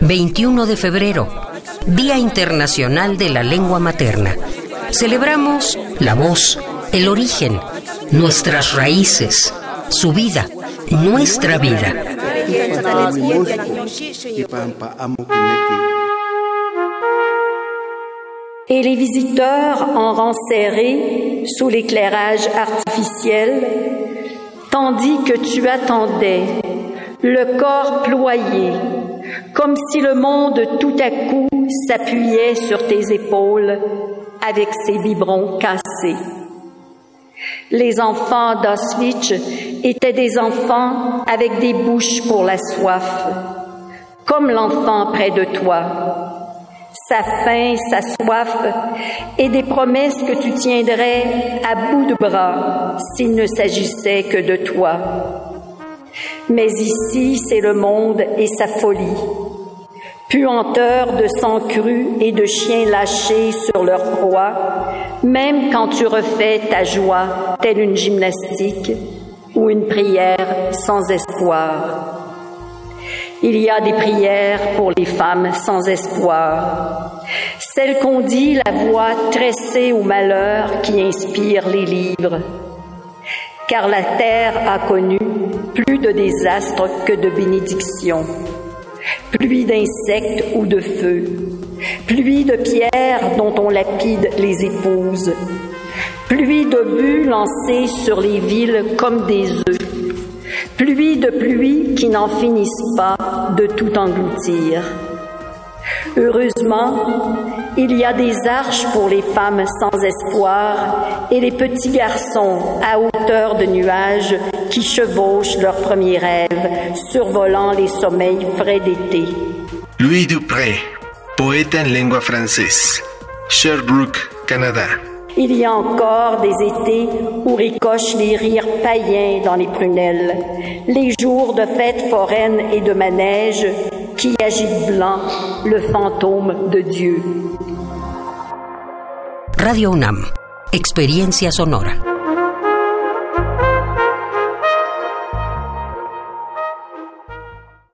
21 de febrero, Día Internacional de la Lengua Materna. Celebramos la voz, el origen, nuestras raíces, su vida, nuestra vida. Et les visiteurs en rang serré, sous l'éclairage artificiel, tandis que tu attendais, le corps ployé, comme si le monde tout à coup s'appuyait sur tes épaules avec ses biberons cassés. Les enfants d'Auschwitz étaient des enfants avec des bouches pour la soif, comme l'enfant près de toi. Sa faim, sa soif et des promesses que tu tiendrais à bout de bras s'il ne s'agissait que de toi. Mais ici, c'est le monde et sa folie puanteur de sang cru et de chiens lâchés sur leur proie, même quand tu refais ta joie telle une gymnastique ou une prière sans espoir. Il y a des prières pour les femmes sans espoir, celles qu'on dit la voix tressée au malheur qui inspire les livres. Car la terre a connu plus de désastres que de bénédictions. Pluie d'insectes ou de feu, pluie de pierres dont on lapide les épouses, pluie d'obus lancés sur les villes comme des œufs, pluie de pluie qui n'en finissent pas de tout engloutir. Heureusement, il y a des arches pour les femmes sans espoir et les petits garçons à hauteur de nuages qui chevauchent leurs premiers rêves, survolant les sommeils frais d'été. Louis Dupré, poète en langue française, Sherbrooke, Canada. Il y a encore des étés où ricochent les rires païens dans les prunelles, les jours de fêtes foraines et de manège qui agite blanc le fantôme de Dieu. Radio UNAM, experiencia sonora.